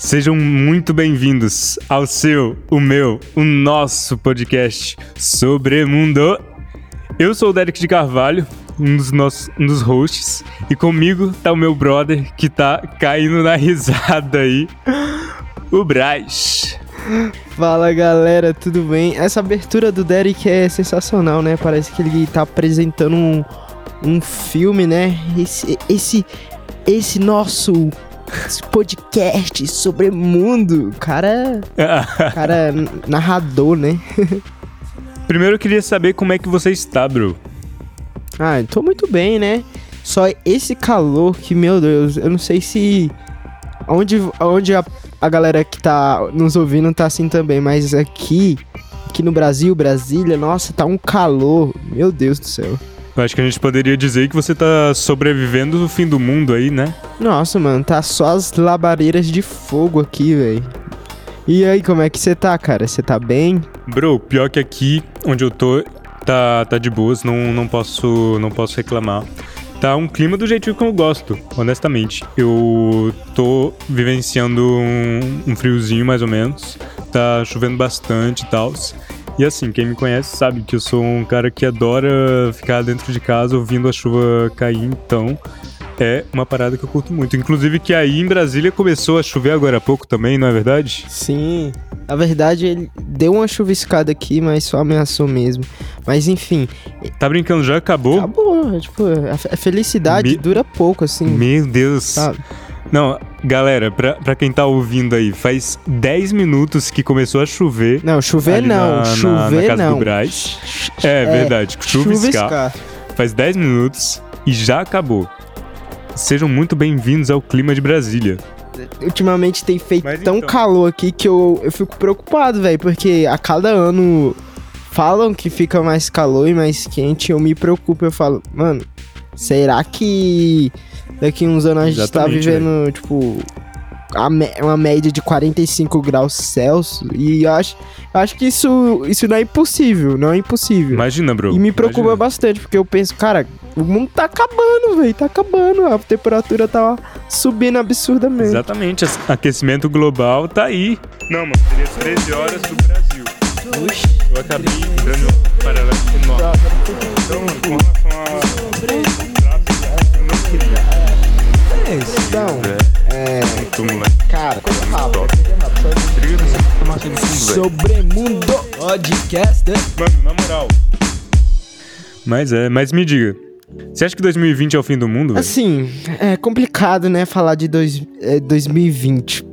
Sejam muito bem-vindos ao seu, o meu, o nosso podcast sobre mundo. Eu sou o Derek de Carvalho, um dos nossos um dos hosts, e comigo tá o meu brother que tá caindo na risada aí, o Braz. Fala galera, tudo bem? Essa abertura do Derek é sensacional, né? Parece que ele tá apresentando um, um filme, né? Esse, esse, esse nosso podcast sobre mundo. Cara, cara narrador, né? Primeiro eu queria saber como é que você está, bro. Ah, tô muito bem, né? Só esse calor que, meu Deus, eu não sei se onde, onde a, a galera que tá nos ouvindo tá assim também, mas aqui, aqui no Brasil, Brasília, nossa, tá um calor, meu Deus do céu. Eu acho que a gente poderia dizer que você tá sobrevivendo no fim do mundo aí, né? Nossa, mano, tá só as labareiras de fogo aqui, velho. E aí, como é que você tá, cara? Você tá bem? Bro, pior que aqui onde eu tô, tá, tá de boas, não, não, posso, não posso reclamar. Tá um clima do jeitinho que eu gosto, honestamente. Eu tô vivenciando um, um friozinho mais ou menos. Tá chovendo bastante e tal. E assim, quem me conhece sabe que eu sou um cara que adora ficar dentro de casa ouvindo a chuva cair, então é uma parada que eu curto muito. Inclusive que aí em Brasília começou a chover agora há pouco também, não é verdade? Sim. Na verdade, ele deu uma chuviscada aqui, mas só ameaçou mesmo. Mas enfim. Tá brincando, já acabou? Acabou. Tipo, a felicidade Me... dura pouco, assim. Meu Deus. Sabe? Não, galera, pra, pra quem tá ouvindo aí, faz 10 minutos que começou a chover. Não, chover não, na, chover na, na casa não. do Braz. É, é verdade, chuviscar. chuviscar. Faz 10 minutos e já acabou. Sejam muito bem-vindos ao clima de Brasília. Ultimamente tem feito Mas tão então... calor aqui que eu, eu fico preocupado, velho, porque a cada ano falam que fica mais calor e mais quente, eu me preocupo, eu falo, mano, será que daqui uns anos a gente tá Exatamente, tá vivendo, véio. tipo, uma média de 45 graus Celsius. E eu acho, eu acho que isso, isso não é impossível, não é impossível. Imagina, bro. E me preocupa imagina. bastante, porque eu penso, cara, o mundo tá acabando, velho, tá acabando. A temperatura tá subindo absurdamente. Exatamente, aquecimento global tá aí. Não, mano, seria 13 horas do Brasil. Oxi. Eu acabei dando paralelo com o. Então, com relação a então, é. Cara, coisa rápida. Sobremundo Podcast. Mano, na moral. Mas é, mas me diga. Você acha que 2020 é o fim do mundo? Véio? Assim, é complicado, né, falar de dois, é, 2020.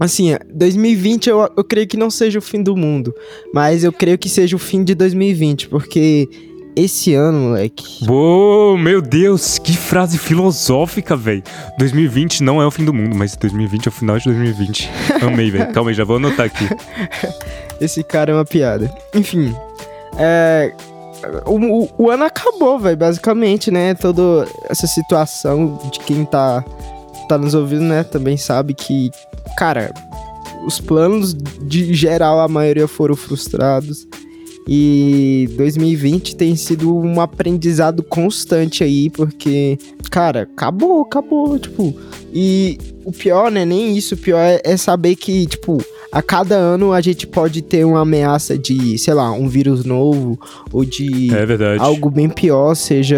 Assim, 2020 eu, eu creio que não seja o fim do mundo, mas eu creio que seja o fim de 2020, porque esse ano, moleque. Uou, meu Deus, que frase filosófica, velho. 2020 não é o fim do mundo, mas 2020 é o final de 2020. Amei, velho. Calma aí, já vou anotar aqui. Esse cara é uma piada. Enfim, é. O, o, o ano acabou, velho, basicamente, né? Toda essa situação de quem tá, tá nos ouvindo, né? Também sabe que, cara, os planos de geral, a maioria foram frustrados. E 2020 tem sido um aprendizado constante aí, porque, cara, acabou, acabou, tipo. E o pior, né, nem isso, o pior é, é saber que, tipo, a cada ano a gente pode ter uma ameaça de, sei lá, um vírus novo ou de é algo bem pior, seja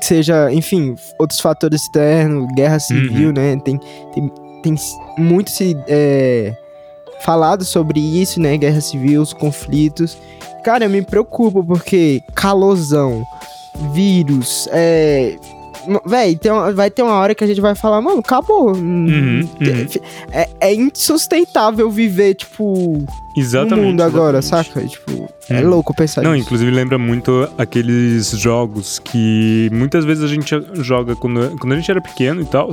seja, enfim, outros fatores externos, guerra civil, uhum. né? Tem, tem, tem muito se é, falado sobre isso, né? Guerra civil, os conflitos. Cara, eu me preocupo porque calorzão, vírus, é. Véi, vai ter uma hora que a gente vai falar, mano, acabou. Uhum, uhum. É, é, insustentável viver, tipo, exatamente, no mundo agora, exatamente. saca? Tipo, é uhum. louco pensar Não, isso. inclusive lembra muito aqueles jogos que muitas vezes a gente joga quando, quando a gente era pequeno e tal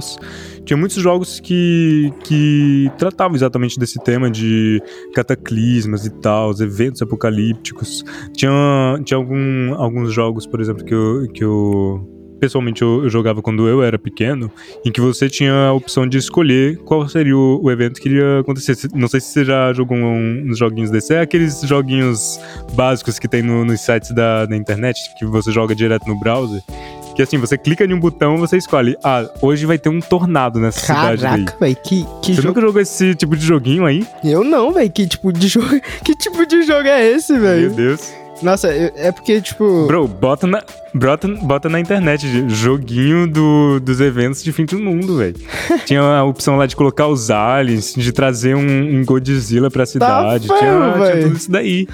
tinha muitos jogos que, que tratavam exatamente desse tema de cataclismas e tal, eventos apocalípticos. Tinha, tinha algum, alguns jogos, por exemplo, que eu, que eu pessoalmente eu, eu, jogava quando eu era pequeno, em que você tinha a opção de escolher qual seria o, o evento que iria acontecer. Não sei se você já jogou um, uns joguinhos desse. É aqueles joguinhos básicos que tem no, nos sites da, da internet, que você joga direto no browser Que assim, você clica em um botão você escolhe. Ah, hoje vai ter um tornado nessa cidade daí. Caraca, velho, que, que Você jogo. nunca jogou esse tipo de joguinho aí? Eu não, velho, que tipo de jogo. Que tipo de jogo é esse, Meu velho? Deus. Nossa, é porque, tipo. Bro, bota na, bota, bota na internet, joguinho do, dos eventos de fim do mundo, velho. Tinha a opção lá de colocar os aliens, de trazer um, um Godzilla pra cidade. ferro, tinha, tinha tudo isso daí.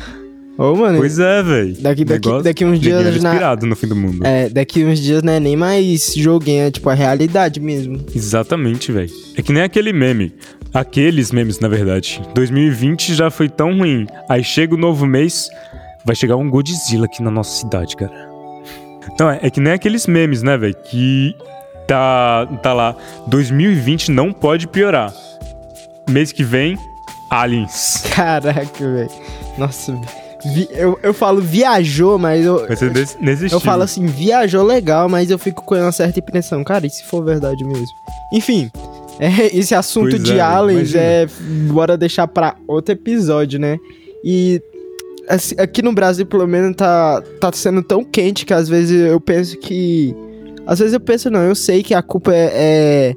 Ô, mano. Pois é, velho. Daqui- daqui- Negócio- daqui uns dias na- inspirado no fim do mundo. É, daqui uns dias não é nem mais joguinho, é tipo a realidade mesmo. Exatamente, velho. É que nem aquele meme. Aqueles memes, na verdade. 2020 já foi tão ruim. Aí chega o novo mês, vai chegar um Godzilla aqui na nossa cidade, cara. Então, é, é que nem aqueles memes, né, velho? Que tá, tá lá. 2020 não pode piorar. Mês que vem, aliens. Caraca, velho. Nossa, vi- eu, eu falo viajou, mas eu. Vai ser desse, nesse Eu falo assim, viajou legal, mas eu fico com uma certa impressão. Cara, e se for verdade mesmo? Enfim, é, esse assunto Pois de é, aliens imagina. é. Bora deixar pra outro episódio, né? E. assim, aqui no Brasil, pelo menos, tá, tá sendo tão quente que às vezes eu penso que. Às vezes eu penso, não, eu sei que a culpa é, é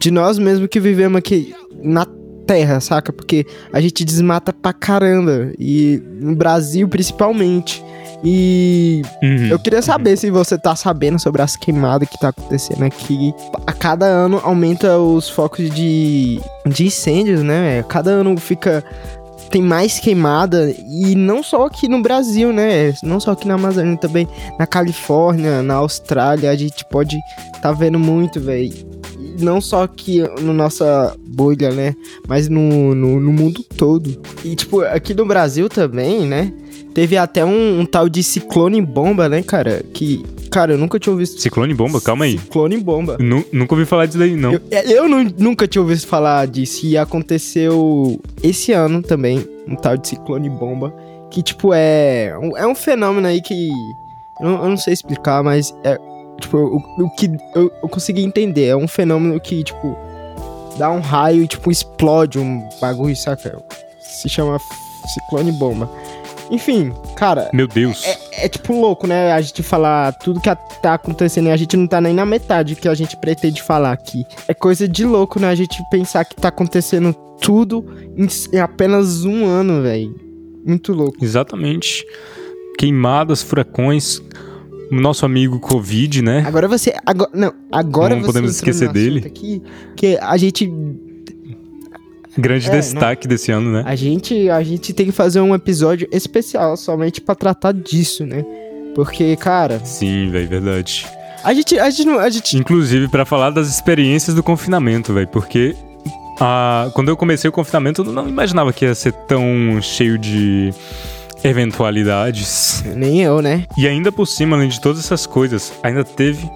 de nós mesmos que vivemos aqui na terra, saca? Porque a gente desmata pra caramba. E no Brasil, principalmente. E Uhum. eu queria saber se você tá sabendo sobre as queimadas que tá acontecendo aqui. A cada ano aumenta os focos de, de incêndios, né? Cada ano fica. Tem mais queimada. E não só aqui no Brasil, né? Não só aqui na Amazônia, também na Califórnia, na Austrália. A gente pode tá vendo muito, velho. Não só aqui na nossa bolha, né? Mas no, no, no mundo todo. E, tipo, aqui no Brasil também, né? Teve até um, um tal de ciclone bomba, né, cara? Que, cara, eu nunca tinha ouvido. Ciclone bomba, calma aí. Ciclone bomba. Nu- nunca ouvi falar disso daí, não. Eu, eu nu- nunca tinha ouvido falar disso. E aconteceu esse ano também, um tal de ciclone bomba. Que, tipo, é. É um fenômeno aí que. Eu não, eu não sei explicar, mas é. Tipo, o, o que eu, eu consegui entender. É um fenômeno que, tipo. Dá um raio e, tipo, explode um bagulho, saca? Se chama ciclone bomba. Enfim, cara, Meu Deus. é, é tipo louco, né? A gente falar tudo que tá acontecendo e a gente não tá nem na metade que a gente pretende falar aqui. É coisa de louco, né? A gente pensar que tá acontecendo tudo em, em apenas um ano, velho. Muito louco. Exatamente. Queimadas, furacões. O nosso amigo Covid, né? Agora você. Agora, não, agora Não podemos esquecer dele. Aqui, que a gente. Grande É, destaque desse ano, né? A gente, a gente tem que fazer um episódio especial somente pra tratar disso, né? Porque, cara, Sim, velho, verdade. a gente, a gente não. A gente Inclusive pra falar das experiências do confinamento, velho, porque ah, quando eu comecei o confinamento eu não imaginava que ia ser tão cheio de eventualidades. nem eu, né? E ainda por cima, além de todas essas coisas, ainda teve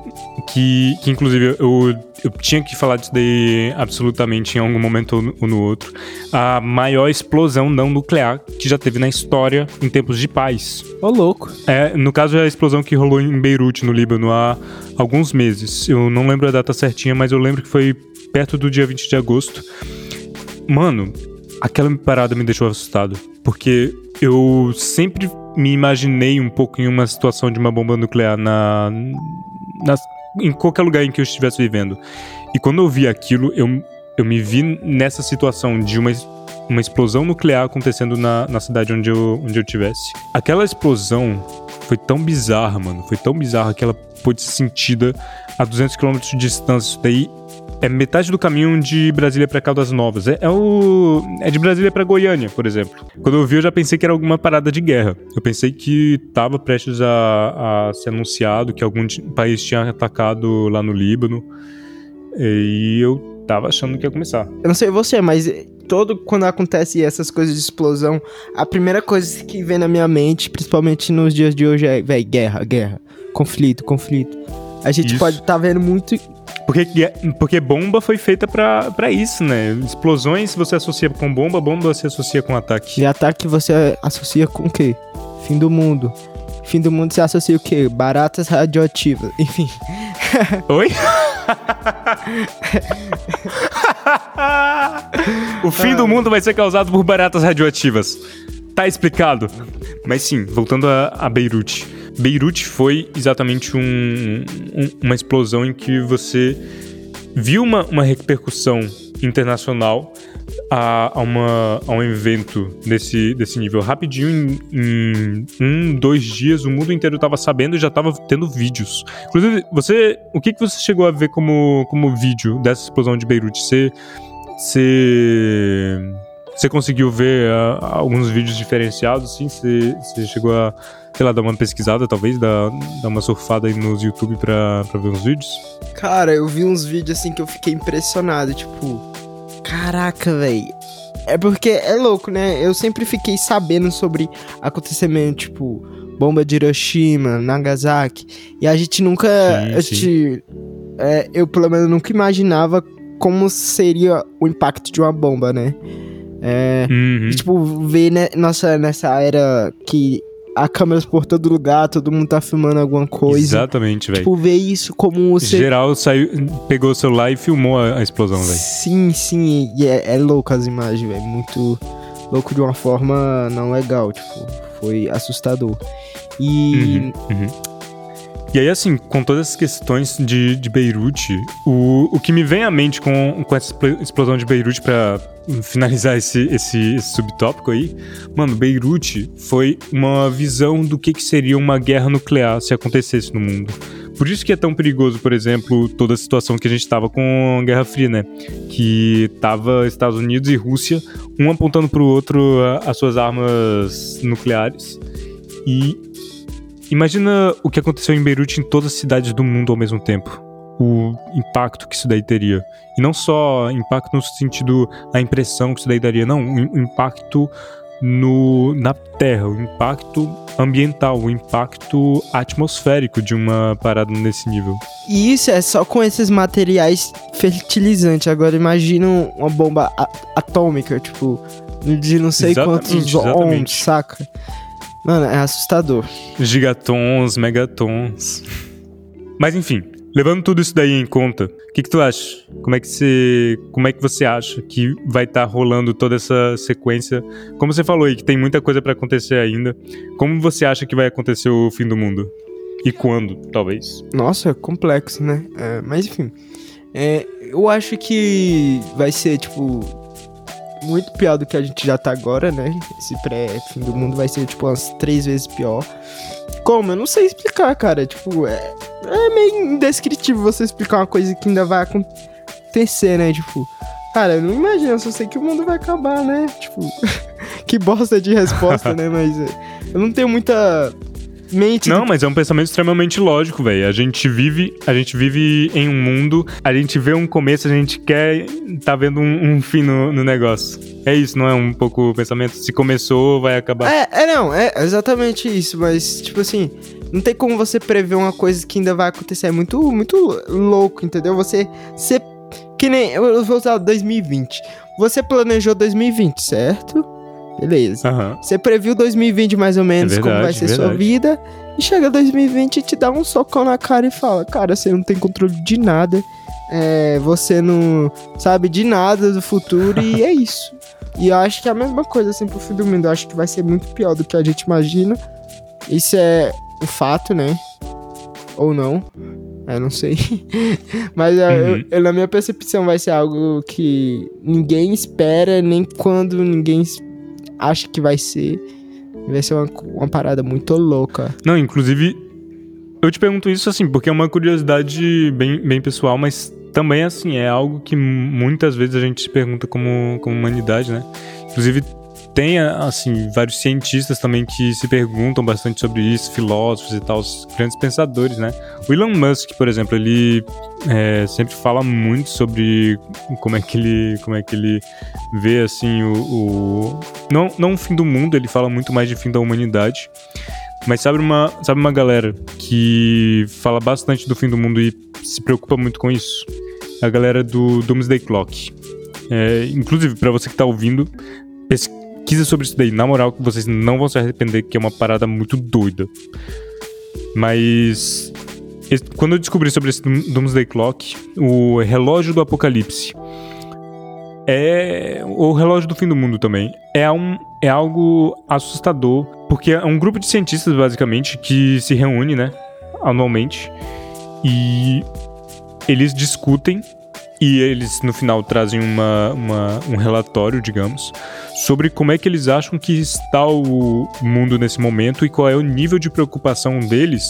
que, que inclusive, eu, eu tinha que falar disso daí absolutamente em algum momento ou no, ou no outro. A maior explosão não nuclear que já teve na história em tempos de paz. Ô, louco. É, no caso, é a explosão que rolou em Beirute, no Líbano, há alguns meses. Eu não lembro a data certinha, mas eu lembro que foi perto do dia 20 de agosto. Mano, aquela parada me deixou assustado. Porque eu sempre me imaginei um pouco em uma situação de uma bomba nuclear na, na- em qualquer lugar em que eu estivesse vivendo. E quando eu vi aquilo, eu, eu me vi nessa situação de uma, uma explosão nuclear acontecendo na, na cidade onde eu, onde eu tivesse. Aquela explosão foi tão bizarra, mano. Foi tão bizarra que ela pôde ser sentida a 200 km de distância. Isso daí é metade do caminho de Brasília pra Caldas Novas. É, é o é de Brasília pra Goiânia, por exemplo. Quando eu vi, eu já pensei que era alguma parada de guerra. Eu pensei que tava prestes a, a ser anunciado que algum país tinha atacado lá no Líbano. E eu tava achando que ia começar. Eu não sei você, mas todo quando acontece essas coisas de explosão, a primeira coisa que vem na minha mente, principalmente nos dias de hoje, é, véi, guerra, guerra, conflito, conflito. A gente Isso. pode estar vendo muito. Porque, gue- porque bomba foi feita pra pra isso, né? Explosões você associa com bomba, bomba você associa com ataque. De ataque você associa com o quê? Fim do mundo. Fim do mundo você associa o quê? Baratas radioativas. Enfim. Oi? o fim do mundo vai ser causado por baratas radioativas. Tá explicado. Mas sim, voltando a, a Beirute. Beirute foi exatamente um, um, uma explosão em que você viu uma, uma repercussão internacional a, a, uma, a um evento desse, desse nível. Rapidinho, em, em um, dois dias, o mundo inteiro estava sabendo e já estava tendo vídeos. Inclusive, você, o que, que você chegou a ver como, como vídeo dessa explosão de Beirute? Você, você, você conseguiu ver uh, alguns vídeos diferenciados, assim? Você, você chegou a, sei lá, dar uma pesquisada, talvez, dar, dar uma surfada aí nos YouTube pra, pra ver uns vídeos? Cara, eu vi uns vídeos assim que eu fiquei impressionado, tipo Caraca, velho. É porque é louco, né? Eu sempre fiquei sabendo sobre acontecimento, tipo, bomba de Hiroshima, Nagasaki. E a gente nunca. Sim, a gente, é, eu, pelo menos, nunca imaginava como seria o impacto de uma bomba, né? É, uhum. e, tipo, ver né, nossa, nessa era que a câmera por todo lugar, todo mundo tá filmando alguma coisa. Exatamente, velho. Tipo, ver isso como você. Geral saiu, pegou o celular e filmou a, a explosão, velho. Sim, sim. E é, é louco as imagens, velho. Muito louco de uma forma não legal. Tipo, foi assustador. E. Uhum, uhum. E aí, assim, com todas essas questões de, de Beirute, o, o que me vem à mente com, com essa explosão de Beirute para finalizar esse, esse, esse, subtópico aí, mano, Beirute foi uma visão do que, que seria uma guerra nuclear se acontecesse no mundo. Por isso que é tão perigoso, por exemplo, toda a situação que a gente tava com a Guerra Fria, né? Que tava Estados Unidos e Rússia, um apontando pro outro as suas armas nucleares. E Imagina o que aconteceu em Beirute em todas as cidades do mundo ao mesmo tempo. O impacto que isso daí teria. E não só impacto no sentido a impressão que isso daí daria, não, o impacto no, na Terra, o impacto ambiental, o impacto atmosférico de uma parada nesse nível. E isso é só com esses materiais fertilizantes. Agora imagina uma bomba atômica, tipo, de não sei exatamente, quantos ohms, saca? Mano, é assustador. Gigatons, megatons. Mas enfim, levando tudo isso daí em conta, o que, que tu acha? Como é que você, como é que você acha que vai estar tá rolando toda essa sequência? Como você falou aí que tem muita coisa para acontecer ainda, como você acha que vai acontecer o fim do mundo? E quando, talvez? Nossa, é complexo, né? É, mas enfim, é, eu acho que vai ser tipo muito pior do que a gente já tá agora, né? Esse pré-fim do mundo vai ser, tipo, umas três vezes pior. Como? Eu não sei explicar, cara. Tipo, é, é meio indescritível você explicar uma coisa que ainda vai acontecer, né? Tipo, cara, eu não imagino, eu só sei que o mundo vai acabar, né? Tipo, que bosta de resposta, né? Mas é, eu não tenho muita mente. Não, mas é um pensamento extremamente lógico, velho. A gente vive, a gente vive em um mundo, a gente vê um começo, a gente quer tá vendo um, um fim no, no, negócio. É isso, não é um pouco o pensamento? Se começou, vai acabar. É, é não, é exatamente isso, mas tipo assim, não tem como você prever uma coisa que ainda vai acontecer. É muito, muito louco, entendeu? Você, você que nem eu vou usar 2020. Você planejou 2020, certo? Beleza. Uhum. Você previu 2020 mais ou menos é verdade, como vai ser verdade. sua vida. E chega 2020 e te dá um socão na cara e fala: Cara, você não tem controle de nada. É, você não sabe de nada do futuro e é isso. E eu acho que é a mesma coisa assim pro fim do mundo. Eu acho que vai ser muito pior do que a gente imagina. Isso é um fato, né? Ou não. Eu não sei. Mas uhum. eu, eu, na minha percepção vai ser algo que ninguém espera, nem quando ninguém espera acha que vai ser. Vai ser uma, uma parada muito louca. Não, inclusive, eu te pergunto isso assim, porque é uma curiosidade bem, bem pessoal, mas também assim, é algo que muitas vezes a gente se pergunta como, como humanidade, né? Inclusive, tem, assim, vários cientistas também que se perguntam bastante sobre isso, filósofos e tal, grandes pensadores, né? O Elon Musk, por exemplo, ele é, sempre fala muito sobre como é que ele, como é que ele vê, assim, o... o... Não, não o fim do mundo, ele fala muito mais de fim da humanidade. Mas sabe uma, sabe uma galera que fala bastante do fim do mundo e se preocupa muito com isso? A galera do Doomsday Clock. É, inclusive, para você que tá ouvindo, pesquisa sobre isso daí. Na moral, vocês não vão se arrepender, que é uma parada muito doida. Mas. Quando eu descobri sobre esse Doomsday Clock, o relógio do apocalipse, é o relógio do fim do mundo também. É, um, é algo assustador, porque é um grupo de cientistas, basicamente, que se reúne, né, anualmente, e eles discutem e eles no final trazem uma, uma, um relatório, digamos, sobre como é que eles acham que está o mundo nesse momento e qual é o nível de preocupação deles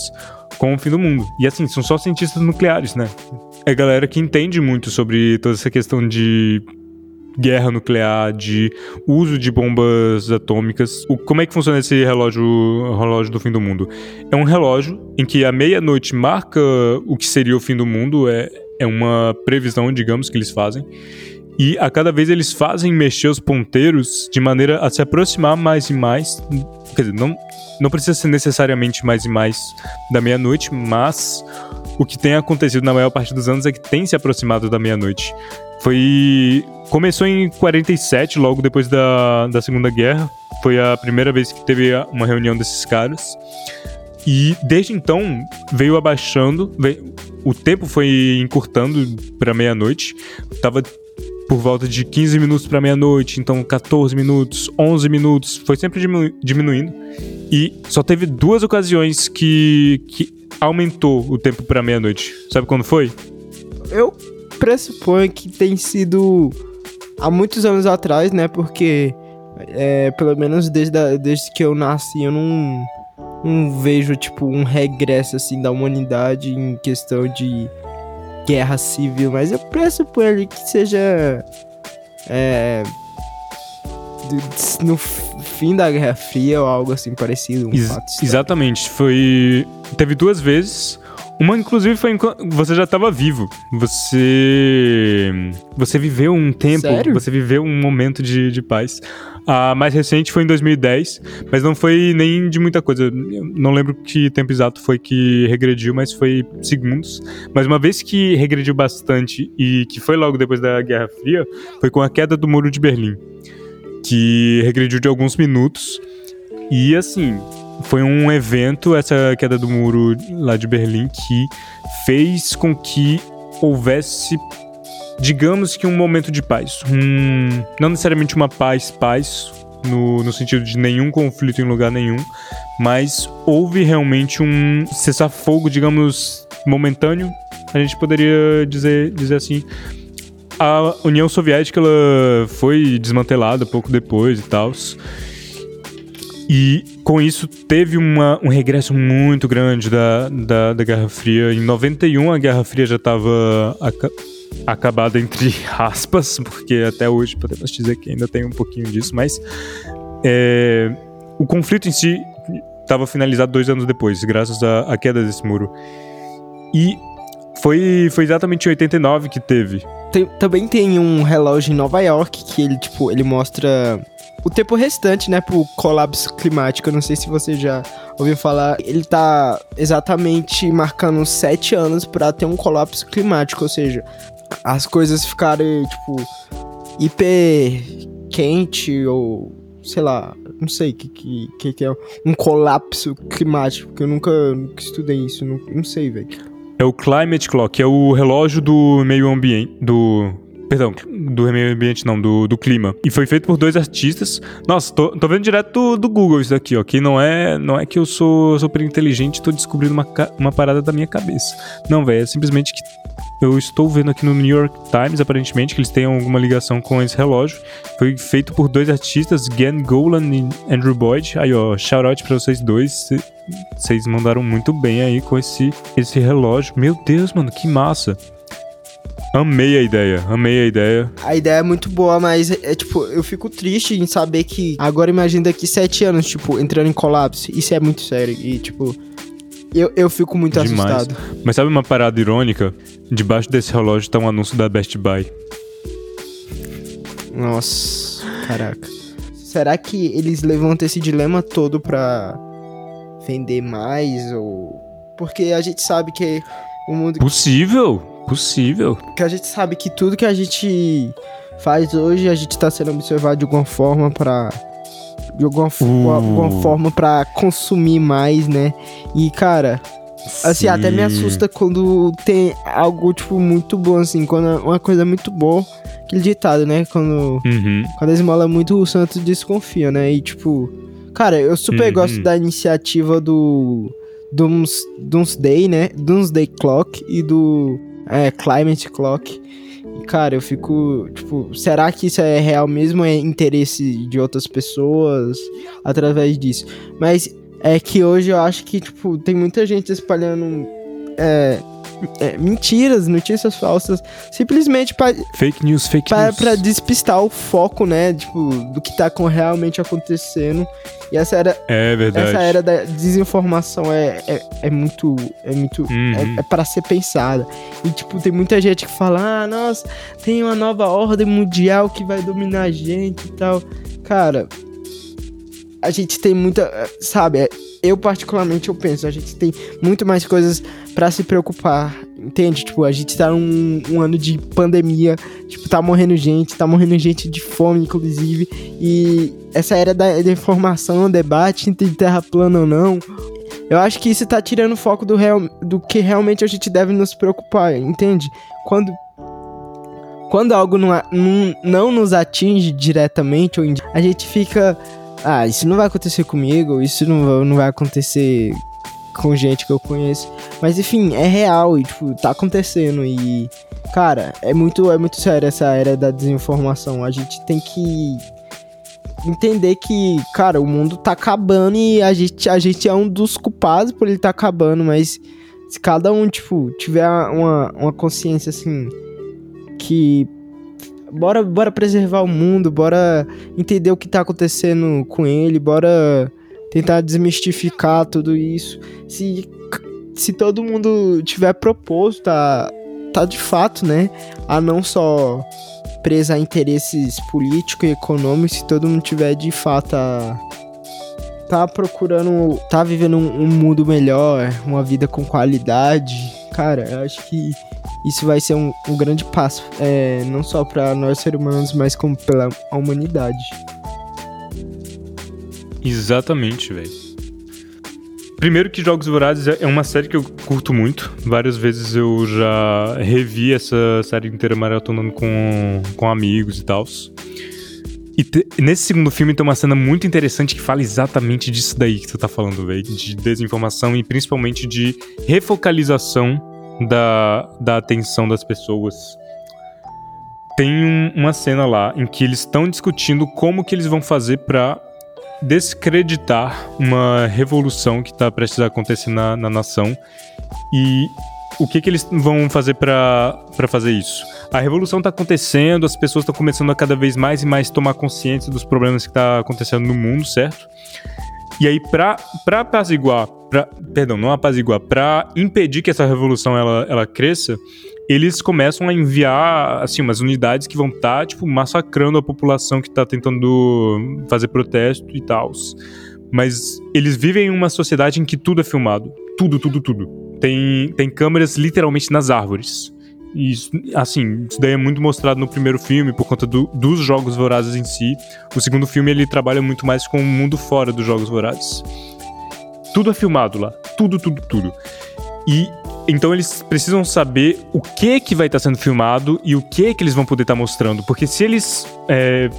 com o fim do mundo. E assim, são só cientistas nucleares, né? É galera que entende muito sobre toda essa questão de guerra nuclear, de uso de bombas atômicas. O, como é que funciona esse relógio, relógio do fim do mundo? É um relógio em que a meia-noite marca o que seria o fim do mundo, é, é uma previsão, digamos, que eles fazem. E a cada vez eles fazem mexer os ponteiros de maneira a se aproximar mais e mais. Quer dizer, não, não precisa ser necessariamente mais e mais da meia-noite, mas o que tem acontecido na maior parte dos anos é que tem se aproximado da meia-noite. Foi. Começou em 47, logo depois da, da Segunda Guerra. Foi a primeira vez que teve uma reunião desses caras. E desde então veio abaixando, veio, o tempo foi encurtando para meia-noite. Tava por volta de 15 minutos para meia-noite, então 14 minutos, 11 minutos, foi sempre diminu diminuindo. E só teve duas ocasiões que, que aumentou o tempo para meia-noite. Sabe quando foi? Eu pressuponho que tem sido há muitos anos atrás, né? Porque, é, pelo menos desde, a, desde que eu nasci, eu não, não vejo, tipo, um regresso, assim, da humanidade em questão de guerra civil. Mas eu pressuponho que seja. É, no fim da Guerra Fria ou algo assim parecido. Um Ex exatamente. Foi. Teve duas vezes. Uma, inclusive, foi enquanto você já estava vivo. Você. Você viveu um tempo. Sério? Você viveu um momento de, de paz. A mais recente foi em 2010, mas não foi nem de muita coisa. Eu não lembro que tempo exato foi que regrediu, mas foi segundos. Mas uma vez que regrediu bastante e que foi logo depois da Guerra Fria, foi com a queda do Muro de Berlim, que regrediu de alguns minutos. E assim, foi um evento, essa queda do muro lá de Berlim, que fez com que houvesse, digamos que um momento de paz. Não necessariamente uma paz, paz, no, no sentido de nenhum conflito em lugar nenhum, mas houve realmente um cessar-fogo, digamos, momentâneo, a gente poderia dizer, dizer assim. A União Soviética ela foi desmantelada pouco depois e tal. E com isso teve uma, um regresso muito grande da, da, da, Guerra Fria. Em 91 a Guerra Fria já estava aca acabada entre aspas, porque até hoje podemos dizer que ainda tem um pouquinho disso, mas é, o conflito em si estava finalizado dois anos depois, graças à, à queda desse muro. E foi, foi exatamente em 89 que teve. Tem, também tem um relógio em Nova York que ele, tipo, ele mostra o tempo restante, né, pro colapso climático. Eu não sei se você já ouviu falar. Ele tá exatamente marcando sete anos para ter um colapso climático, ou seja, as coisas ficarem, tipo, hiper quente ou sei lá, não sei o que, que, que é um colapso climático, porque eu nunca, nunca estudei isso, não, não sei, velho. É o Climate Clock, é o relógio do meio ambiente, do Perdão, do meio ambiente não, do, do clima. E foi feito por dois artistas. Nossa, tô, tô vendo direto do, Google isso daqui, ó. Que não é, não é que eu sou super inteligente e tô descobrindo uma, uma parada da minha cabeça. Não, velho, é simplesmente que eu estou vendo aqui no New York Times, aparentemente, que eles têm alguma ligação com esse relógio. Foi feito por dois artistas, Gan Golan e Andrew Boyd. Aí, ó, shout out pra vocês dois. Vocês mandaram muito bem aí com esse, esse relógio. Meu Deus, mano, que massa. Amei a ideia, amei a ideia. A ideia é muito boa, mas é, é, tipo, eu fico triste em saber que agora imagina daqui sete anos, tipo, entrando em colapso. Isso é muito sério. E, tipo, eu, eu fico muito Demais. assustado. Mas sabe uma parada irônica? Debaixo desse relógio tá um anúncio da Best Buy. Nossa, caraca. Será que eles levantam esse dilema todo pra vender mais? Ou. Porque a gente sabe que o mundo. Possível! Possível. Que a gente sabe que tudo que a gente faz hoje, a gente tá sendo observado de alguma forma para de alguma, uh. alguma forma para consumir mais, né? E cara, assim, Sim. até me assusta quando tem algo tipo muito bom assim, quando é uma coisa muito boa aquele ditado, né? Quando, Uhum. quando a esmola é muito, o santo desconfia, né? E tipo, cara, eu super Uhum. gosto da iniciativa do Dooms, Doomsday, né? Doomsday Clock e do é, Climate Clock. Cara, eu fico, tipo, será que isso é real mesmo? É interesse de outras pessoas através disso? Mas é que hoje eu acho que, tipo, tem muita gente espalhando é, é, mentiras, notícias falsas, simplesmente pra, Fake news, fake pra, news. pra despistar o foco, né? Tipo, do que tá com realmente acontecendo. E essa era, É verdade. essa era da desinformação é, é, é muito. É muito. Uhum. É, é para ser pensada. E, tipo, tem muita gente que fala: ah, nossa, tem uma nova ordem mundial que vai dominar a gente e tal. Cara, a gente tem muita. Sabe, é, eu particularmente eu penso, a gente tem muito mais coisas pra se preocupar. Entende? Tipo, a gente tá num um ano de pandemia, tipo, tá morrendo gente, tá morrendo gente de fome, inclusive. E essa era da, da informação, debate entre terra plana ou não. Eu acho que isso tá tirando o foco do, real, do que realmente a gente deve nos preocupar, entende? Quando. Quando algo não, não, não nos atinge diretamente, a gente fica. Ah, isso não vai acontecer comigo, isso não, não vai acontecer com gente que eu conheço. Mas enfim, é real e, tipo, tá acontecendo. E, cara, é muito, é muito sério essa era da desinformação. A gente tem que entender que, cara, o mundo tá acabando e a gente, a gente é um dos culpados por ele tá acabando, mas se cada um, tipo, tiver uma, uma consciência assim que bora bora preservar o mundo, bora entender o que tá acontecendo com ele, bora tentar desmistificar tudo isso. Se se todo mundo tiver proposto a tá de fato, né, a não só presa a interesses políticos e econômicos, se todo mundo tiver de fato a tá procurando, tá vivendo um, um mundo melhor, uma vida com qualidade, cara, eu acho que isso vai ser um, um grande passo, é, não só para nós seres humanos, mas como pela humanidade. Exatamente, velho. Primeiro que Jogos Vorazes é uma série que eu curto muito. Várias vezes eu já revi essa série inteira maratonando com, com amigos e tal. E te- nesse segundo filme tem uma cena muito interessante que fala exatamente disso daí que tu tá falando, velho. De desinformação e principalmente de refocalização da, da atenção das pessoas. Tem um- uma cena lá em que eles estão discutindo como que eles vão fazer pra descreditar uma revolução que está prestes a acontecer na, na nação e o que, que eles vão fazer para fazer isso? A revolução está acontecendo, as pessoas estão começando a cada vez mais e mais tomar consciência dos problemas que está acontecendo no mundo, certo? E aí, pra apaziguar, pra, perdão, não apaziguar, pra impedir que essa revolução ela, ela cresça, eles começam a enviar, assim, umas unidades que vão estar, tipo, massacrando a população que tá tentando fazer protesto e tal. Mas eles vivem em uma sociedade em que tudo é filmado. Tudo, tudo, tudo. Tem, tem câmeras literalmente nas árvores. E, isso, assim, isso daí é muito mostrado no primeiro filme por conta do- dos jogos vorazes em si. O segundo filme ele trabalha muito mais com o mundo fora dos jogos vorazes. Tudo é filmado lá. Tudo, tudo, tudo. E então eles precisam saber o que que vai estar sendo filmado e o que que eles vão poder estar mostrando. Porque se eles é,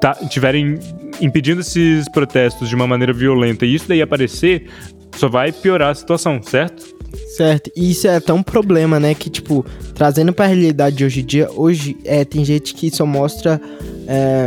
tá- tiverem impedindo esses protestos de uma maneira violenta e isso daí aparecer, só vai piorar a situação, certo? Certo, e isso é tão problema, né? Que, tipo, trazendo pra realidade de hoje em dia, hoje é, tem gente que só mostra. é,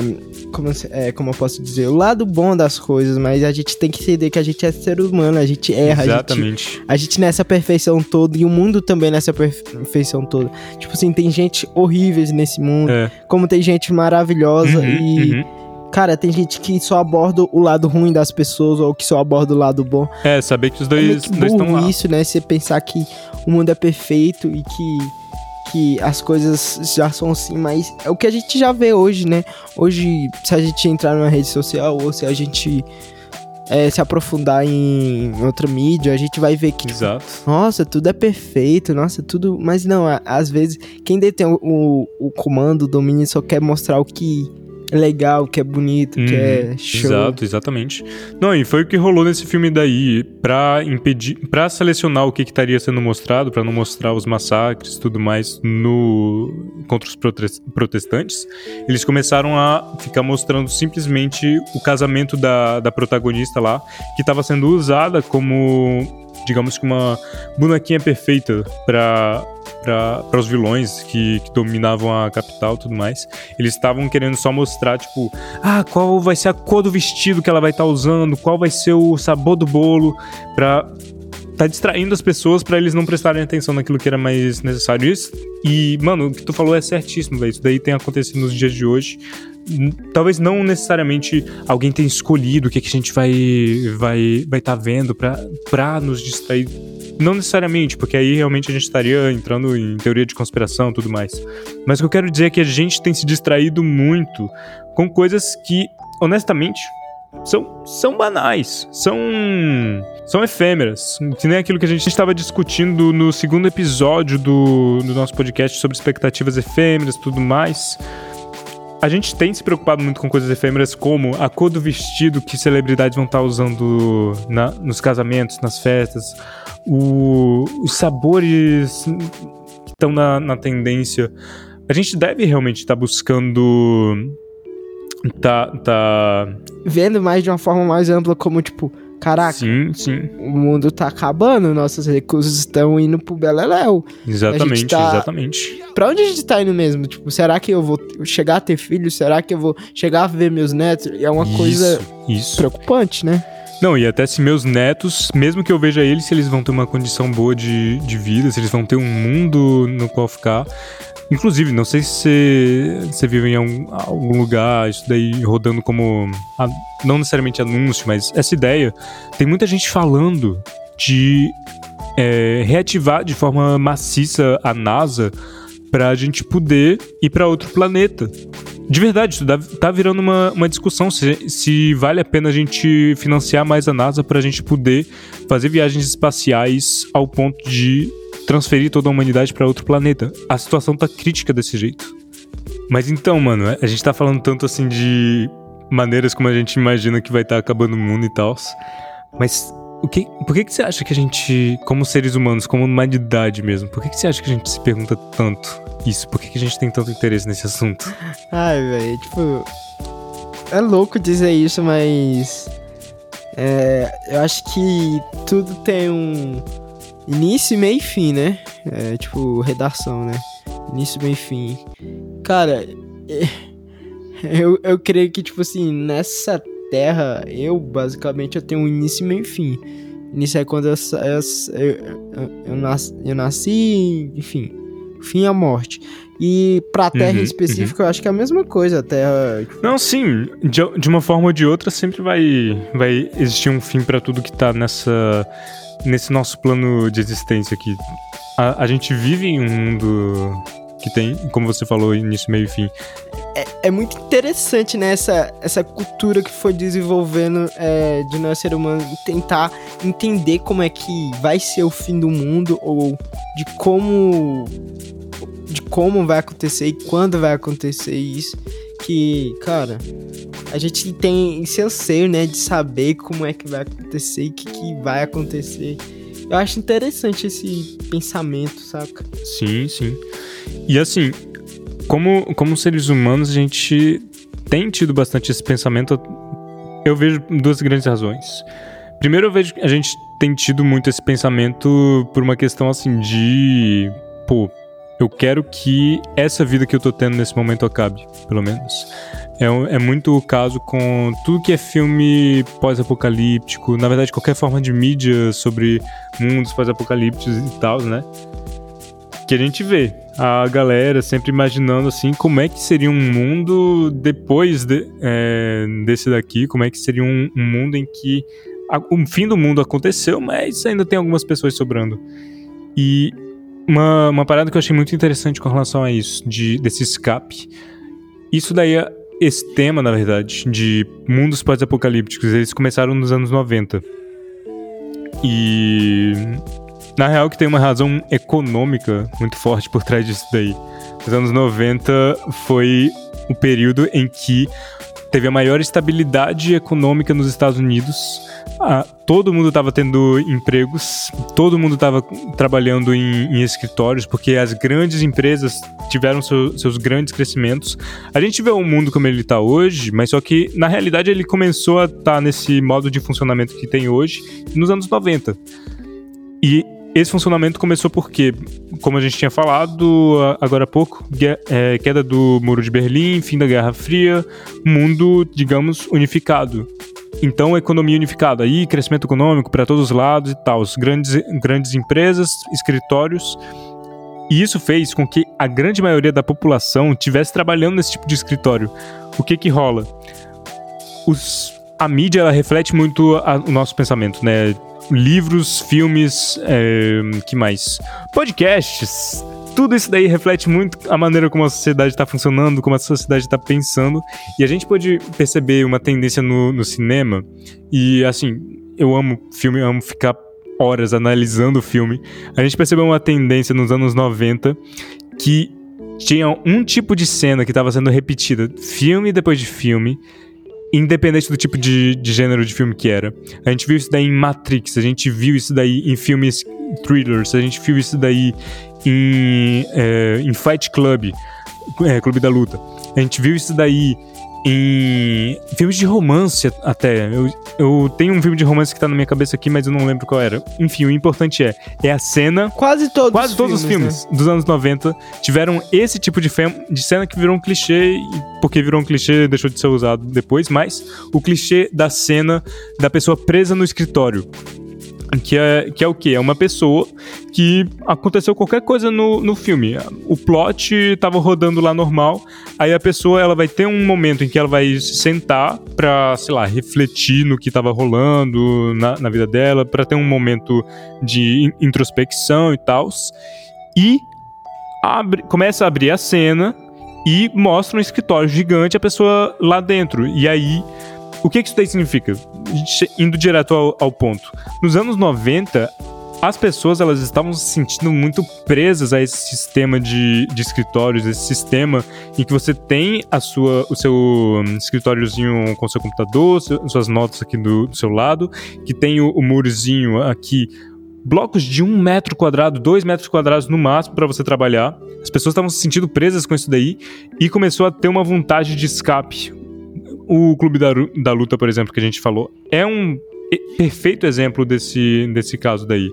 como, é, como eu posso dizer? O lado bom das coisas, mas a gente tem que entender que a gente é ser humano, a gente erra, a gente, Exatamente. a gente nessa perfeição toda e o mundo também nessa perfeição toda. Tipo assim, tem gente horríveis nesse mundo, É. como tem gente maravilhosa Uhum, e. uhum. Cara, tem gente que só aborda o lado ruim das pessoas ou que só aborda o lado bom. É, saber que os É meio dois, que dois estão lá. isso, né? Você pensar que o mundo é perfeito e que, que as coisas já são assim, mas é o que a gente já vê hoje, né? Hoje, se a gente entrar numa rede social ou se a gente é, se aprofundar em outra mídia, a gente vai ver que, tipo, Exato. nossa, tudo é perfeito, nossa, tudo. Mas não, às vezes, quem detém o, o, o comando, o domínio, só quer mostrar o que legal, que é bonito, que é show. Exato, exatamente. Não, e foi o que rolou nesse filme daí, pra impedir, para selecionar o que, que estaria sendo mostrado, para não mostrar os massacres e tudo mais no contra os protestantes, eles começaram a ficar mostrando simplesmente o casamento da, da protagonista lá, que estava sendo usada como digamos que uma bonequinha perfeita para para os vilões que, que, dominavam a capital e tudo mais. Eles estavam querendo só mostrar, tipo, ah, qual vai ser a cor do vestido que ela vai estar tá usando, qual vai ser o sabor do bolo, pra tá distraindo as pessoas para eles não prestarem atenção naquilo que era mais necessário. Isso, e, mano, o que tu falou é certíssimo, velho. Isso daí tem acontecido nos dias de hoje. Talvez não necessariamente alguém tenha escolhido o que, que a gente vai vai vai estar tá vendo pra nos distrair não necessariamente, porque aí realmente a gente estaria entrando em teoria de conspiração e tudo mais. Mas o que eu quero dizer é que a gente tem se distraído muito com coisas que, honestamente, são, são banais, são, são efêmeras. Que nem aquilo que a gente estava discutindo no segundo episódio do, do nosso podcast sobre expectativas efêmeras e tudo mais. A gente tem se preocupado muito com coisas efêmeras como a cor do vestido que celebridades vão estar usando na, nos casamentos, nas festas, o, os sabores que estão na, na tendência. A gente deve realmente estar tá buscando. Tá, tá. Vendo mais de uma forma mais ampla, como tipo, caraca, sim, sim. o mundo tá acabando, nossos recursos estão indo pro Beleléu. Exatamente, tá... exatamente. Pra onde a gente tá indo mesmo? Tipo, será que eu vou chegar a ter filhos? Será que eu vou chegar a ver meus netos? É uma isso, coisa isso. preocupante, né? Não, e até se meus netos, mesmo que eu veja eles, se eles vão ter uma condição boa de, de vida, se eles vão ter um mundo no qual ficar. Inclusive, não sei se você vive em algum, algum, lugar, isso daí rodando como. Não necessariamente anúncio, mas essa ideia. Tem muita gente falando de é, reativar de forma maciça a NASA para a gente poder ir para outro planeta. De verdade, isso tá virando uma, uma discussão se, se vale a pena a gente financiar mais a NASA para a gente poder fazer viagens espaciais ao ponto de transferir toda a humanidade para outro planeta. A situação tá crítica desse jeito. Mas então, mano, a gente tá falando tanto assim de maneiras como a gente imagina que vai estar tá acabando o mundo e tal. Mas o que, por que, que você acha que a gente, como seres humanos, como humanidade mesmo, por que, que você acha que a gente se pergunta tanto isso? Por que, que a gente tem tanto interesse nesse assunto? Ai, velho, tipo. É louco dizer isso, mas. É, eu acho que tudo tem um início, meio e fim, né? É, tipo, redação, né? Início, meio e fim. Cara, eu, eu creio que, tipo assim, nessa terra, eu basicamente eu tenho um início, meio e fim. Início é quando eu, eu, eu, eu, nasci, eu nasci, enfim, fim a morte. E pra Terra uhum, em específico, uhum. eu acho que é a mesma coisa. A Terra. Não, sim. De, de uma forma ou de outra, sempre vai, vai existir um fim para tudo que tá nessa, nesse nosso plano de existência aqui. A, a gente vive em um mundo que tem, como você falou, início, meio e fim é, é muito interessante, né? Essa, essa cultura que foi desenvolvendo é, de nós ser humano tentar entender como é que vai ser o fim do mundo ou de como de como vai acontecer e quando vai acontecer isso que, cara, a gente tem esse anseio, né, de saber como é que vai acontecer e o que, que vai acontecer. Eu acho interessante esse pensamento, saca? Sim, sim. E assim, como, como seres humanos, a gente tem tido bastante esse pensamento. Eu vejo duas grandes razões. Primeiro, eu vejo que a gente tem tido muito esse pensamento por uma questão assim de. Pô, eu quero que essa vida que eu tô tendo nesse momento acabe, pelo menos. É, é muito o caso com tudo que é filme pós-apocalíptico, na verdade, qualquer forma de mídia sobre mundos pós-apocalípticos e tal, né? Que a gente vê a galera sempre imaginando assim como é que seria um mundo depois de, é, desse daqui, como é que seria um, um mundo em que a, o fim do mundo aconteceu, mas ainda tem algumas pessoas sobrando. E uma, uma parada que eu achei muito interessante com relação a isso, de, desse escape. Isso daí é esse tema, na verdade, de mundos pós-apocalípticos, eles começaram nos anos 90. E na real que tem uma razão econômica muito forte por trás disso daí. Nos anos 90 foi o período em que teve a maior estabilidade econômica nos Estados Unidos. Ah, todo mundo estava tendo empregos, todo mundo estava trabalhando em, em, escritórios, porque as grandes empresas tiveram seu, seus grandes crescimentos. A gente vê o mundo como ele está hoje, mas só que na realidade ele começou a estar tá nesse modo de funcionamento que tem hoje nos anos 90. E esse funcionamento começou porque, como a gente tinha falado agora há pouco, é, queda do Muro de Berlim, fim da Guerra Fria, mundo, digamos, unificado. Então, economia unificada, aí crescimento econômico para todos os lados e tal, grandes, grandes empresas, escritórios. E isso fez com que a grande maioria da população tivesse trabalhando nesse tipo de escritório. O que que rola? Os, a mídia ela reflete muito a, o nosso pensamento, né? Livros, filmes, é, que mais? Podcasts. Tudo isso daí reflete muito a maneira como a sociedade está funcionando, como a sociedade está pensando. E a gente pode perceber uma tendência no, no cinema. E assim, eu amo filme, eu amo ficar horas analisando o filme. A gente percebeu uma tendência nos anos 90 que tinha um tipo de cena que estava sendo repetida filme depois de filme independente do tipo de, de gênero de filme que era. A gente viu isso daí em Matrix, a gente viu isso daí em filmes thrillers, a gente viu isso daí em, é, em Fight Club, é, Clube da Luta. A gente viu isso daí em filmes de romance até. Eu, eu tenho um filme de romance que tá na minha cabeça aqui, mas eu não lembro qual era. Enfim, o importante é, é a cena. Quase todos Quase os todos filmes, os filmes né? dos anos 90 tiveram esse tipo de, de cena que virou um clichê, porque virou um clichê, deixou de ser usado depois, mas o clichê da cena da pessoa presa no escritório que é, que é o que? É uma pessoa que aconteceu qualquer coisa no, no filme. O plot tava rodando lá normal, aí a pessoa ela vai ter um momento em que ela vai se sentar pra, sei lá, refletir no que tava rolando na, na vida dela, pra ter um momento de introspecção e tal. E abre, começa a abrir a cena e mostra um escritório gigante, a pessoa lá dentro. E aí o que, isso daí significa? Indo direto ao, ao ponto. Nos anos 90, as pessoas elas estavam se sentindo muito presas a esse sistema de, de escritórios, esse sistema em que você tem a sua, o seu hum, escritóriozinho com seu computador, seu, suas notas aqui do, do, seu lado, que tem o, o murozinho aqui, blocos de um metro quadrado, dois metros quadrados no máximo para você trabalhar. As pessoas estavam se sentindo presas com isso daí e começou a ter uma vontade de escape, o Clube da, da Luta, por exemplo, que a gente falou, é um perfeito exemplo desse, desse caso daí.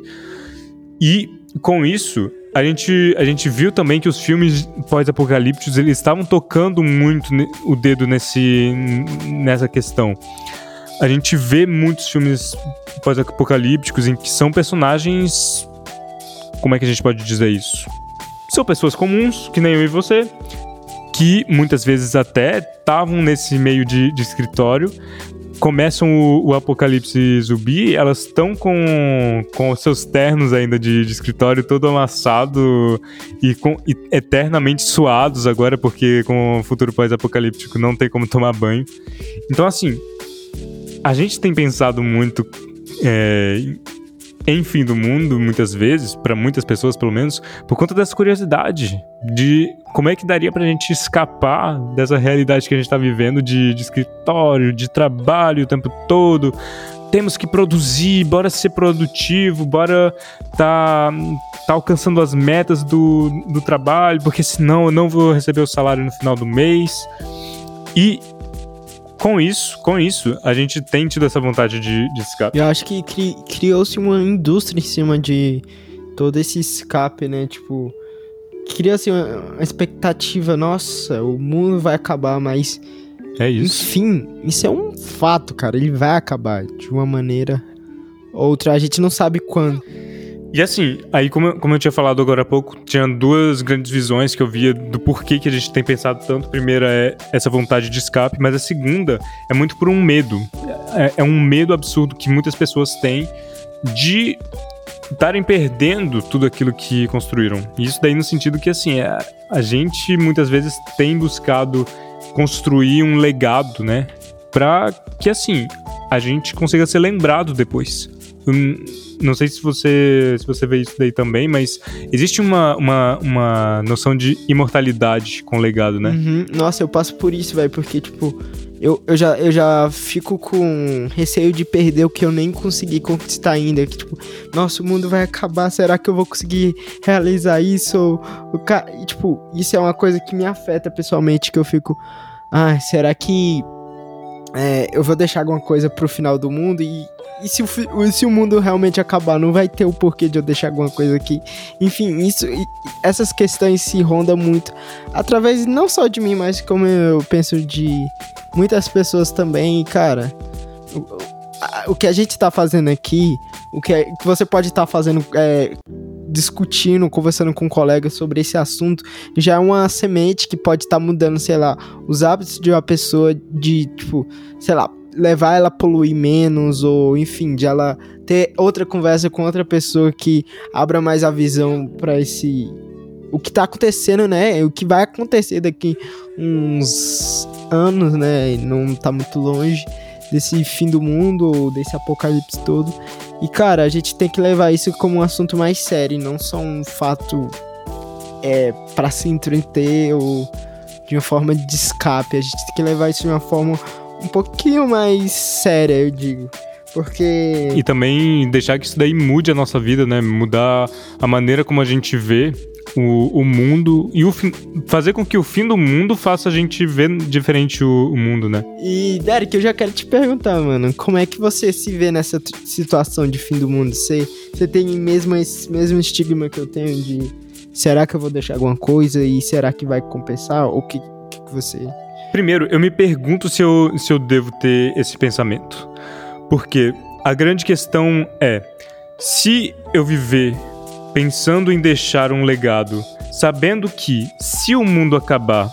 E com isso, a gente, a gente viu também que os filmes pós-apocalípticos eles estavam tocando muito o dedo nesse, nessa questão. A gente vê muitos filmes pós-apocalípticos em que são personagens. Como é que a gente pode dizer isso? São pessoas comuns, que nem eu e você, que muitas vezes até estavam nesse meio de, de escritório, começam o, o, apocalipse zumbi, elas estão com, com seus ternos ainda de, de escritório todo amassado e, com, e eternamente suados agora, porque com o futuro pós-apocalíptico não tem como tomar banho. Então, assim, a gente tem pensado muito é, em fim do mundo, muitas vezes, para muitas pessoas pelo menos, por conta dessa curiosidade de como é que daria pra gente escapar dessa realidade que a gente tá vivendo de, de escritório, de trabalho o tempo todo. Temos que produzir, bora ser produtivo, bora tá, tá alcançando as metas do, do trabalho, porque senão eu não vou receber o salário no final do mês. E com isso, com isso, a gente tem tido essa vontade de, de escape. Eu acho que cri, criou-se uma indústria em cima de todo esse escape, né? Tipo, cria-se uma, uma expectativa, nossa, o mundo vai acabar, mas. É isso. Enfim, isso é um fato, cara. Ele vai acabar de uma maneira ou outra. A gente não sabe quando. E assim, aí como, como eu tinha falado agora há pouco, tinha duas grandes visões que eu via do porquê que a gente tem pensado tanto. A primeira é essa vontade de escape, mas a segunda é muito por um medo. É, é um medo absurdo que muitas pessoas têm de estarem perdendo tudo aquilo que construíram. Isso daí no sentido que, assim, a, é, a gente muitas vezes tem buscado construir um legado, né? Pra que, assim, a gente consiga ser lembrado depois. Um, não sei se você, se você vê isso daí também, mas existe uma, uma, uma noção de imortalidade com legado, né? Uhum. Nossa, eu passo por isso, velho, porque, tipo, eu, eu, já, eu já fico com receio de perder o que eu nem consegui conquistar ainda. Que, tipo, nossa, o mundo vai acabar, será que eu vou conseguir realizar isso? O ca... E, tipo, isso é uma coisa que me afeta pessoalmente, que eu fico, ah, será que é, eu vou deixar alguma coisa pro final do mundo e, e se, o, se o mundo realmente acabar, não vai ter o porquê de eu deixar alguma coisa aqui. Enfim, isso, essas questões se rondam muito através não só de mim, mas como eu penso de muitas pessoas também. E, cara, o, o que a gente tá fazendo aqui, o que, é, que você pode estar tá fazendo é, discutindo, conversando com um colega sobre esse assunto, já é uma semente que pode estar tá mudando, sei lá, os hábitos de uma pessoa de, tipo, sei lá, levar ela a poluir menos, ou enfim, de ela ter outra conversa com outra pessoa que abra mais a visão para esse. O que tá acontecendo, né? O que vai acontecer daqui uns anos, né? Não tá muito longe desse fim do mundo ou desse apocalipse todo. E cara, a gente tem que levar isso como um assunto mais sério, não só um fato é para se entreter ou de uma forma de escape. A gente tem que levar isso de uma forma um pouquinho mais séria, eu digo. Porque. E também deixar que isso daí mude a nossa vida, né? Mudar a maneira como a gente vê o, o mundo e o fim, fazer com que o fim do mundo faça a gente ver diferente o, o, mundo, né? E, Derek, eu já quero te perguntar, mano, como é que você se vê nessa situação de fim do mundo? Você, você tem mesmo esse mesmo estigma que eu tenho de será que eu vou deixar alguma coisa e será que vai compensar? Ou que, que você. Primeiro, eu me pergunto se eu, se eu devo ter esse pensamento. Porque a grande questão é: se eu viver pensando em deixar um legado, sabendo que se o mundo acabar,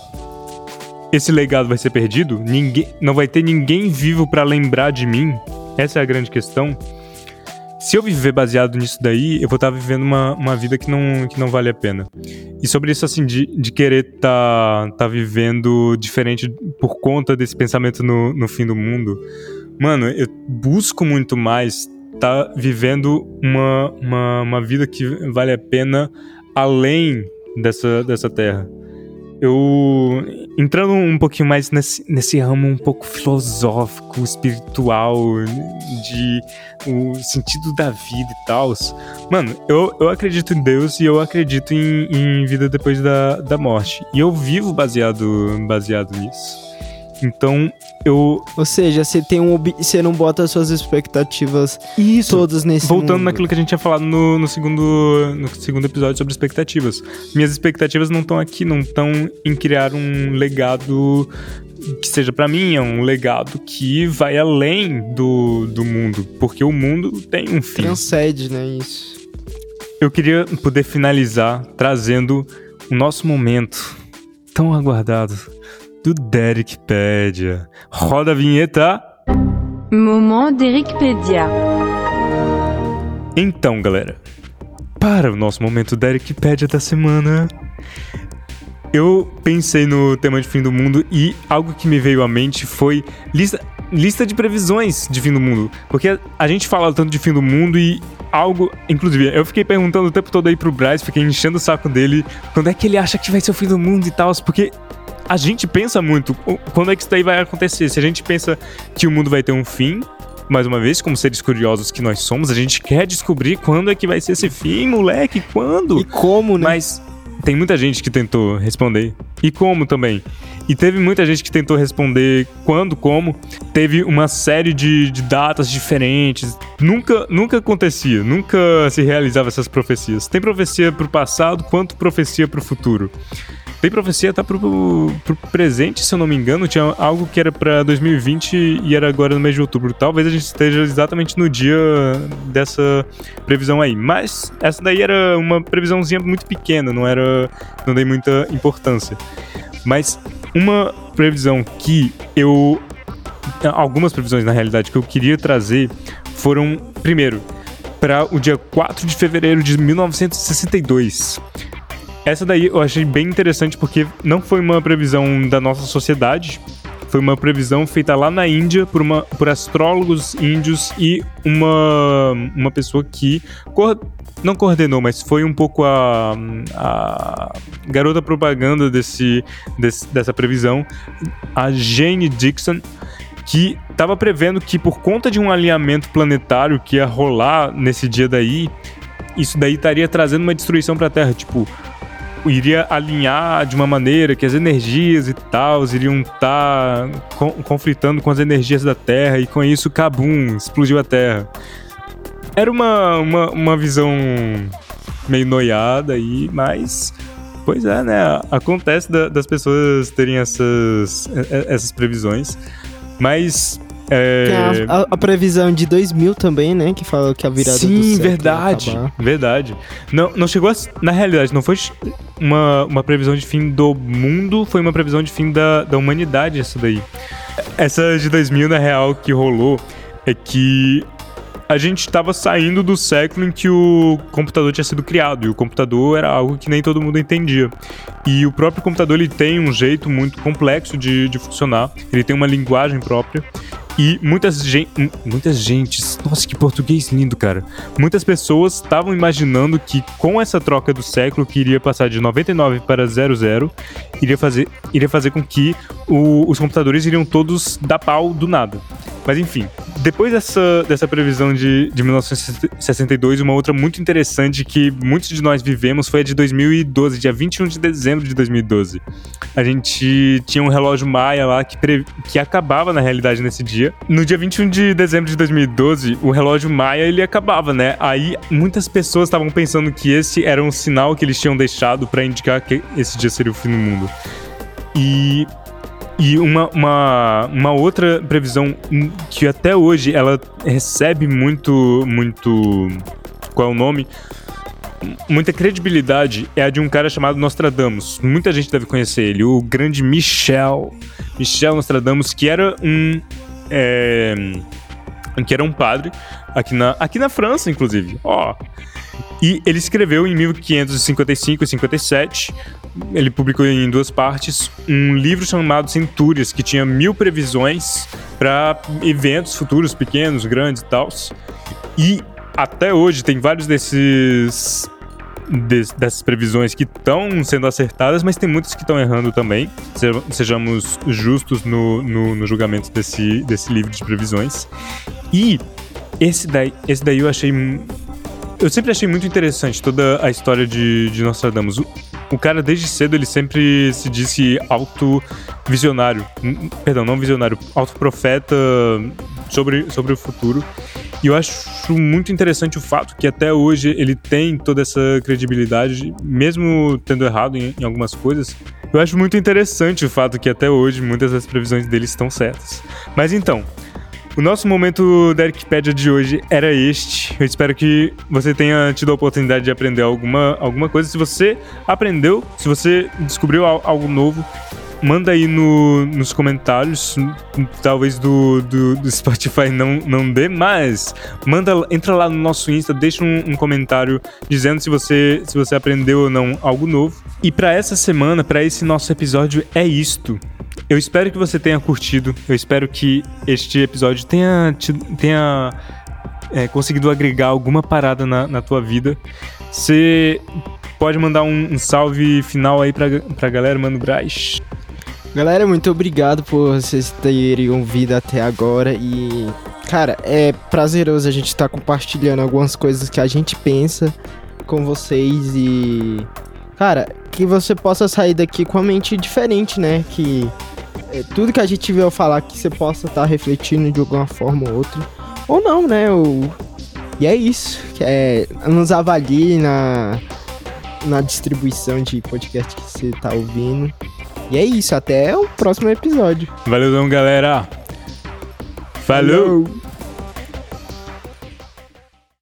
esse legado vai ser perdido, ninguém, não vai ter ninguém vivo para lembrar de mim. Essa é a grande questão. Se eu viver baseado nisso daí, eu vou estar tá vivendo uma, uma vida que não, que não vale a pena. E sobre isso, assim, de, de querer estar tá, tá vivendo diferente por conta desse pensamento no, no fim do mundo, mano, eu busco muito mais tá vivendo uma, uma, uma vida que vale a pena além dessa, dessa terra. Eu entrando um pouquinho mais nesse, nesse ramo um pouco filosófico, espiritual, de o sentido da vida e tal. Mano, eu, eu acredito em Deus e eu acredito em, em vida depois da, da morte. E eu vivo baseado, baseado nisso. Então, eu. Ou seja, você tem um. Você não bota suas expectativas Isso. todas nesse Voltando mundo. naquilo que a gente tinha falado no, no, segundo, no segundo episódio sobre expectativas. Minhas expectativas não estão aqui, não estão em criar um legado que seja para mim, é um legado que vai além do, do mundo. Porque o mundo tem um fim. Transcende, né? Isso. Eu queria poder finalizar trazendo o nosso momento tão aguardado do Derikpedia. Roda a vinheta. Moment Derikpedia. Então, galera, para o nosso momento Derikpedia da semana, eu pensei no tema de fim do mundo e algo que me veio à mente foi lista, lista de previsões de fim do mundo. Porque a gente fala tanto de fim do mundo e algo. Inclusive, eu fiquei perguntando o tempo todo aí pro Bryce, fiquei enchendo o saco dele quando é que ele acha que vai ser o fim do mundo e tal, porque a gente pensa muito quando é que isso daí vai acontecer. Se a gente pensa que o mundo vai ter um fim, mais uma vez, como seres curiosos que nós somos, a gente quer descobrir quando é que vai ser esse fim, moleque, quando? E como, né? Mas tem muita gente que tentou responder. E como também. E teve muita gente que tentou responder quando, como. Teve uma série de, de datas diferentes. Nunca, nunca acontecia, nunca se realizava essas profecias. Tem profecia pro passado quanto profecia pro futuro. Tem profecia até pro, pro presente, se eu não me engano. Tinha algo que era pra 2020 e era agora no mês de outubro. Talvez a gente esteja exatamente no dia dessa previsão aí. Mas essa daí era uma previsãozinha muito pequena, não era. não dei muita importância. Mas uma previsão que eu. Algumas previsões, na realidade, que eu queria trazer foram, primeiro, para o dia 4 de fevereiro de 1962. Essa daí eu achei bem interessante porque não foi uma previsão da nossa sociedade, Foi uma previsão feita lá na Índia por, uma, por astrólogos índios e uma, uma pessoa que cor- não coordenou, mas foi um pouco a, a garota propaganda desse, desse- dessa previsão, a Jane Dixon, que estava prevendo que por conta de um alinhamento planetário que ia rolar nesse dia daí, isso daí estaria trazendo uma destruição para a Terra, tipo, iria alinhar de uma maneira que as energias e tal iriam estar conflitando com as energias da Terra e com isso, cabum, explodiu a Terra. Era uma, uma, uma visão meio noiada aí, mas. Pois é, né? Acontece da- das pessoas terem essas, essas previsões. Mas. É, Tem a, a- a previsão de 2000 também, né? Que fala que a virada do Sim, século ia verdade. Verdade. Não, não chegou a. Na realidade, não foi uma, uma previsão de fim do mundo, foi uma previsão de fim da, da humanidade, essa daí. Essa de 2000, na real, que rolou é que a gente estava saindo do século em que o computador tinha sido criado e o computador era algo que nem todo mundo entendia. E o próprio computador ele tem um jeito muito complexo de, de funcionar, ele tem uma linguagem própria. E muitas, gen muitas gentes, nossa que português lindo, cara. Muitas pessoas estavam imaginando que com essa troca do século, que iria passar de 99 para 00, iria fazer, iria fazer com que o- os computadores iriam todos dar pau do nada. Mas enfim, depois dessa, dessa previsão de, de 1962, uma outra muito interessante que muitos de nós vivemos foi a de 2012, dia 21 de dezembro de 2012. A gente tinha um relógio Maia lá que, pre- que acabava na realidade nesse dia. No dia 21 de dezembro de 2012, o relógio Maia ele acabava, né? Aí muitas pessoas estavam pensando que esse era um sinal que eles tinham deixado pra indicar que esse dia seria o fim do mundo. E e uma, uma, uma outra previsão que até hoje ela recebe muito, muito. Qual é o nome? Muita credibilidade é a de um cara chamado Nostradamus. Muita gente deve conhecer ele, o grande Michel. Michel Nostradamus, que era um. é, que era um padre aqui na, aqui na França, inclusive. Ó. E ele escreveu em 1555 e 57 ele publicou em duas partes um livro chamado Centúrias, que tinha mil previsões para eventos futuros, pequenos, grandes e tal. E até hoje tem vários desses. des- dessas previsões que estão sendo acertadas, mas tem muitas que estão errando também. Se- Sejamos justos no, no, no julgamento desse, desse livro de previsões. E esse daí, esse daí eu achei. Eu sempre achei muito interessante toda a história de, de Nostradamus. O, o cara, desde cedo, ele sempre se disse auto-visionário. Perdão, não visionário, auto-profeta sobre, sobre o futuro. E eu acho muito interessante o fato que até hoje ele tem toda essa credibilidade, mesmo tendo errado em, em algumas coisas. Eu acho muito interessante o fato que até hoje muitas das previsões dele estão certas. Mas então, o nosso momento da Wikipédia de hoje era este. Eu espero que você tenha tido a oportunidade de aprender alguma, alguma coisa. Se você aprendeu, se você descobriu al- algo novo, manda aí no, nos comentários. Talvez do, do, do Spotify não, não dê, mas manda, entra lá no nosso Insta, deixa um, um comentário dizendo se você, se você aprendeu ou não algo novo. E para essa semana, para esse nosso episódio, é isto. Eu espero que você tenha curtido. Eu espero que este episódio tenha, te- tenha é, conseguido agregar alguma parada na, na tua vida. Você pode mandar um, um salve final aí pra, pra galera, Mano Braz. Galera, muito obrigado por vocês terem ouvido até agora e cara, é prazeroso a gente estar compartilhando algumas coisas que a gente pensa com vocês e cara, que você possa sair daqui com a mente diferente, né? Que é, tudo que a gente veio falar que você possa estar refletindo de alguma forma ou outra ou não, né? Ou... E é isso, que é nos avalie na na distribuição de podcast que você tá ouvindo. E é isso, até o próximo episódio. Valeu, galera. Falou. Falou.